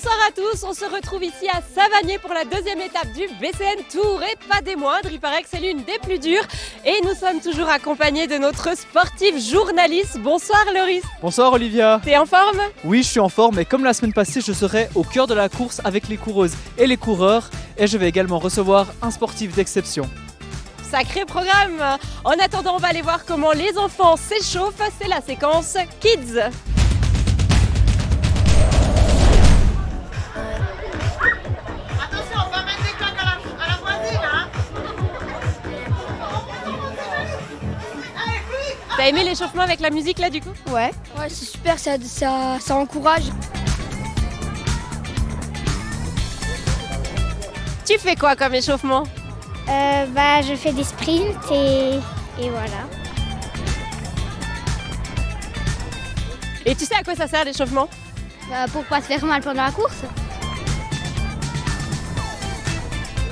Bonsoir à tous, on se retrouve ici à Savagné pour la deuxième étape du BCN Tour et pas des moindres, il paraît que c'est l'une des plus dures et nous sommes toujours accompagnés de notre sportif journaliste. Bonsoir Loris. Bonsoir Olivia. T'es en forme? Oui, je suis en forme et comme la semaine passée, je serai au cœur de la course avec les coureuses et les coureurs et je vais également recevoir un sportif d'exception. Sacré programme En attendant, on va aller voir comment les enfants s'échauffent, c'est la séquence Kids. T'as aimé l'échauffement avec la musique là du coup Ouais, ouais c'est super, ça, ça, ça encourage. Tu fais quoi comme échauffement Euh, bah, je fais des sprints et, et voilà. Et tu sais à quoi ça sert l'échauffement Bah, pour pas se faire mal pendant la course.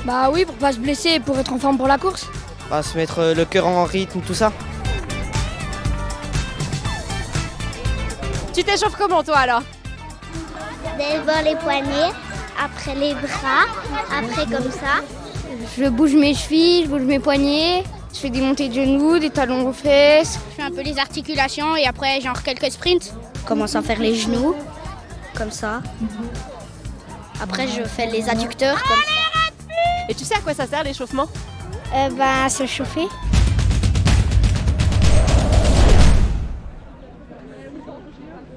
Bah oui, pour pas se blesser et pour être en forme pour la course. Bah, se mettre euh, le cœur en rythme, tout ça. Tu t'échauffes comment toi alors D'abord les poignets, après les bras, après comme ça. Je bouge mes chevilles, je bouge mes poignets, je fais des montées de genoux, des talons aux fesses. Je fais un peu les articulations et après genre quelques sprints. Commence à faire les genoux, comme ça. Après je fais les adducteurs comme ça. Et tu sais à quoi ça sert l'échauffement? Euh, bah, se chauffer.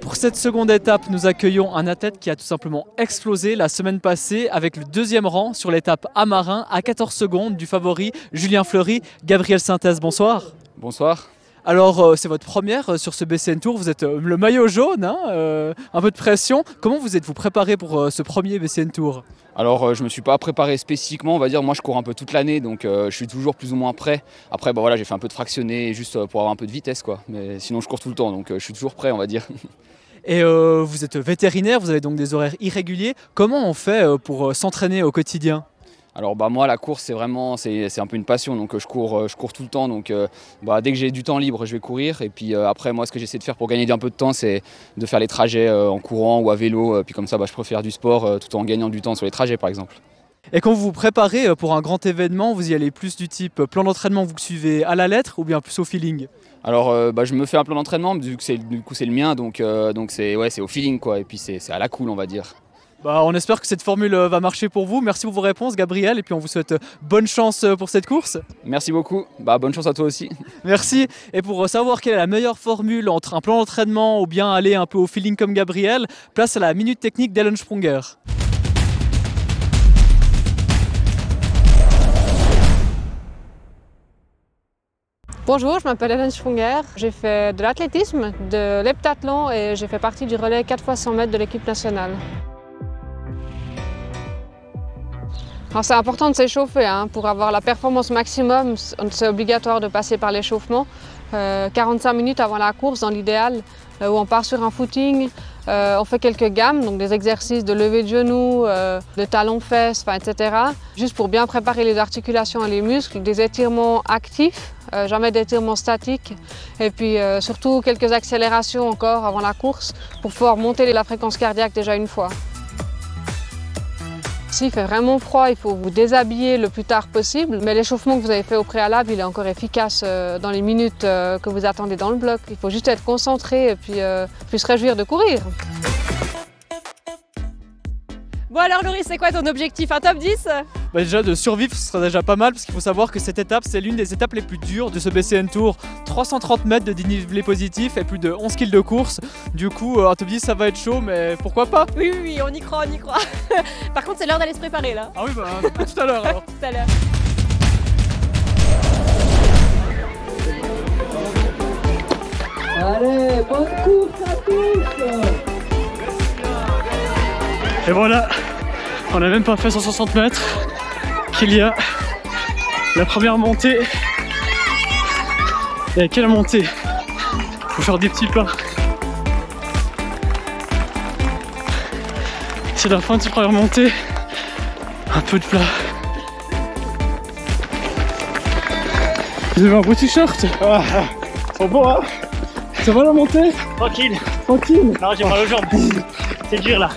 Pour cette seconde étape, nous accueillons un athlète qui a tout simplement explosé la semaine passée avec le deuxième rang sur l'étape Amarin à 14 secondes du favori Julien Fleury. Gabriel Synthèse, bonsoir. Bonsoir. Alors, euh, c'est votre première euh, sur ce BCN Tour. Vous êtes euh, le maillot jaune, hein, un peu de pression. Comment vous êtes-vous préparé pour ce premier BCN Tour? Alors, je me suis pas préparé spécifiquement, on va dire. Moi, je cours un peu toute l'année, donc euh, je suis toujours plus ou moins prêt. Après, bah, voilà, j'ai fait un peu de fractionné juste pour avoir un peu de vitesse, quoi. Mais sinon, je cours tout le temps, donc euh, je suis toujours prêt, on va dire. Et euh, vous êtes vétérinaire, vous avez donc des horaires irréguliers. Comment on fait pour s'entraîner au quotidien? Alors, bah, moi, la course, c'est vraiment, c'est c'est un peu une passion, donc je cours, euh, je cours tout le temps. Donc, euh, bah, dès que j'ai du temps libre, je vais courir. Et puis euh, après, moi, ce que j'essaie de faire pour gagner un peu de temps, c'est de faire les trajets en courant ou à vélo. Puis comme ça, bah, je faire du sport tout en gagnant du temps sur les trajets, par exemple. Et quand vous vous préparez pour un grand événement, vous y allez plus du type plan d'entraînement, vous suivez à la lettre ou bien plus au feeling? Alors, euh, bah, je me fais un plan d'entraînement, vu que du coup c'est le mien, donc euh, donc c'est ouais, au feeling quoi. Et puis c'est c'est à la cool, on va dire. Bah, On espère que cette formule euh, va marcher pour vous. Merci pour vos réponses, Gabriel. Et puis on vous souhaite euh, bonne chance euh, pour cette course. Merci beaucoup. Bah, bonne chance à toi aussi. Merci. Et pour savoir quelle est la meilleure formule entre un plan d'entraînement ou bien aller un peu au feeling comme Gabriel, place à la minute technique d'Ellen Sprunger. Bonjour, je m'appelle Hélène Schwunger. J'ai fait de l'athlétisme, de l'heptathlon et j'ai fait partie du relais 4 x 100 mètres de l'équipe nationale. C'est important de s'échauffer hein. pour avoir la performance maximum. C'est obligatoire de passer par l'échauffement. Euh, 45 minutes avant la course dans l'idéal, euh, où on part sur un footing. Euh, on fait quelques gammes, donc des exercices de lever de genoux, euh, de talons-fesses, etc. Juste pour bien préparer les articulations et les muscles, des étirements actifs, euh, jamais d'étirements statiques. Et puis euh, surtout quelques accélérations encore avant la course pour pouvoir monter la fréquence cardiaque déjà une fois. S'il fait vraiment froid, il faut vous déshabiller le plus tard possible. Mais l'échauffement que vous avez fait au préalable, il est encore efficace euh, dans les minutes euh, que vous attendez dans le bloc. Il faut juste être concentré et puis, euh, puis se réjouir de courir. Bon alors Loris, c'est quoi ton objectif Un top 10 Bah, déjà de survivre ce serait déjà pas mal parce qu'il faut savoir que cette étape c'est l'une des étapes les plus dures de ce BCN Tour. 330 mètres de dénivelé positif et plus de 11 kills de course. Du coup euh, un top 10 ça va être chaud mais pourquoi pas? Oui, oui, oui, on y croit, on y croit. Par contre, c'est l'heure d'aller se préparer là. Ah oui bah à tout à l'heure alors. Tout à l'heure. Et voilà, on a même pas fait 160 mètres qu'il y a la première montée. Et quelle montée Faut faire des petits pas. C'est la fin de cette première montée. Un peu de plat. Vous avez un beau t-shirt Trop beau hein Ça va la montée? Tranquille. Tranquille Non, j'ai mal aux jambes. C'est dur là.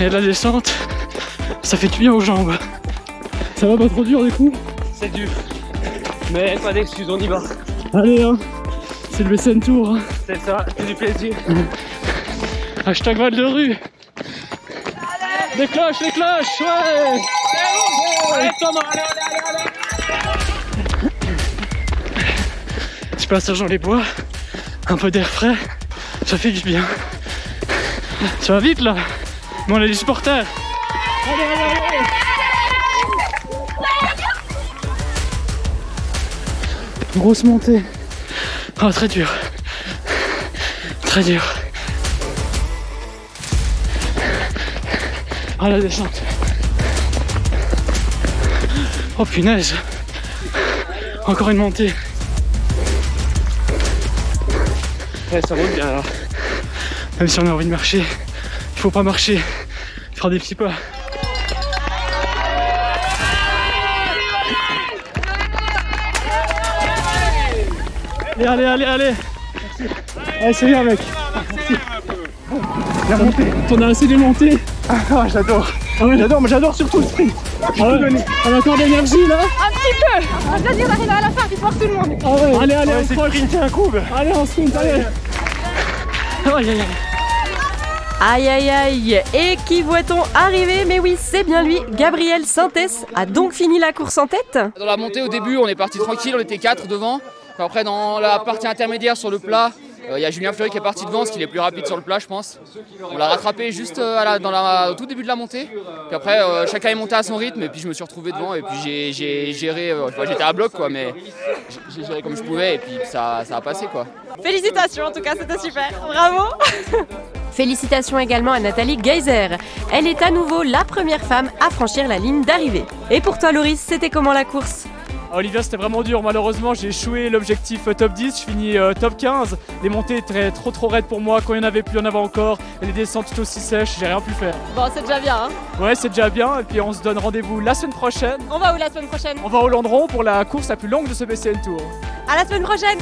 Et la descente, ça fait du bien aux jambes. Ça va pas trop dur du coup C'est dur. Mais pas d'excuses, on y va. Allez hein, c'est le BCN Tour. hein. C'est ça, c'est du plaisir. Hashtag Val de rue. Les cloches, les cloches, ouais Allez Thomas, allez, allez, allez, allez Je passe Jean les bois, un peu d'air frais, ça fait du bien. Ça va vite là Mais on a des supporters Allez, allez, allez Grosse montée. Ah, très dur. Très dur. Ah, la descente. Oh punaise. Encore une montée. Ouais, ça roule bien alors. Même si on a envie de marcher, faut pas marcher, faire des petits pas. Allez, allez, allez, allez Allez, c'est bien mec Merci. La montée T'en as assez des montées Ah, j'adore ah ouais. J'adore, mais j'adore surtout le sprint Je donner. On a encore de l'énergie là Un petit peu Vas-y, on arrive à la fin, tu portes tout le monde Ah ouais Allez, allez, on croche. sprinter un coup. Allez, on sprint, allez aïe, aïe Aïe aïe Et qui voit-on arriver Mais oui, c'est bien lui, Gabriel Sintès a donc fini la course en tête Dans la montée au début, on est parti tranquille, on était 4 devant. Après, dans la partie intermédiaire sur le plat, euh, il y a Julien Fleury qui est parti devant, ce qui est plus rapide sur le plat, je pense. On l'a rattrapé juste euh, à la- dans la- au tout début de la montée. Puis après, euh, chacun est monté à son rythme, et puis je me suis retrouvé devant, et puis j'ai- géré. euh, enfin, J'étais à bloc, quoi, mais j'ai- j'ai géré comme je pouvais, et puis ça, ça a passé, quoi. Félicitations en tout cas, c'était super, bravo Félicitations également à Nathalie Geyser. Elle est à nouveau la première femme à franchir la ligne d'arrivée. Et pour toi Loris, c'était comment la course? Ah, Olivia, c'était vraiment dur. Malheureusement, j'ai échoué l'objectif top 10. Je finis euh, top 15. Les montées étaient trop trop raides pour moi. Quand il y en avait plus, il y en avait encore. Et les descentes tout aussi sèches. J'ai rien pu faire. Bon, c'est déjà bien, hein Ouais, c'est déjà bien. Et puis, on se donne rendez-vous la semaine prochaine. On va où la semaine prochaine? On va au Landron pour la course la plus longue de ce BCN Tour. À la semaine prochaine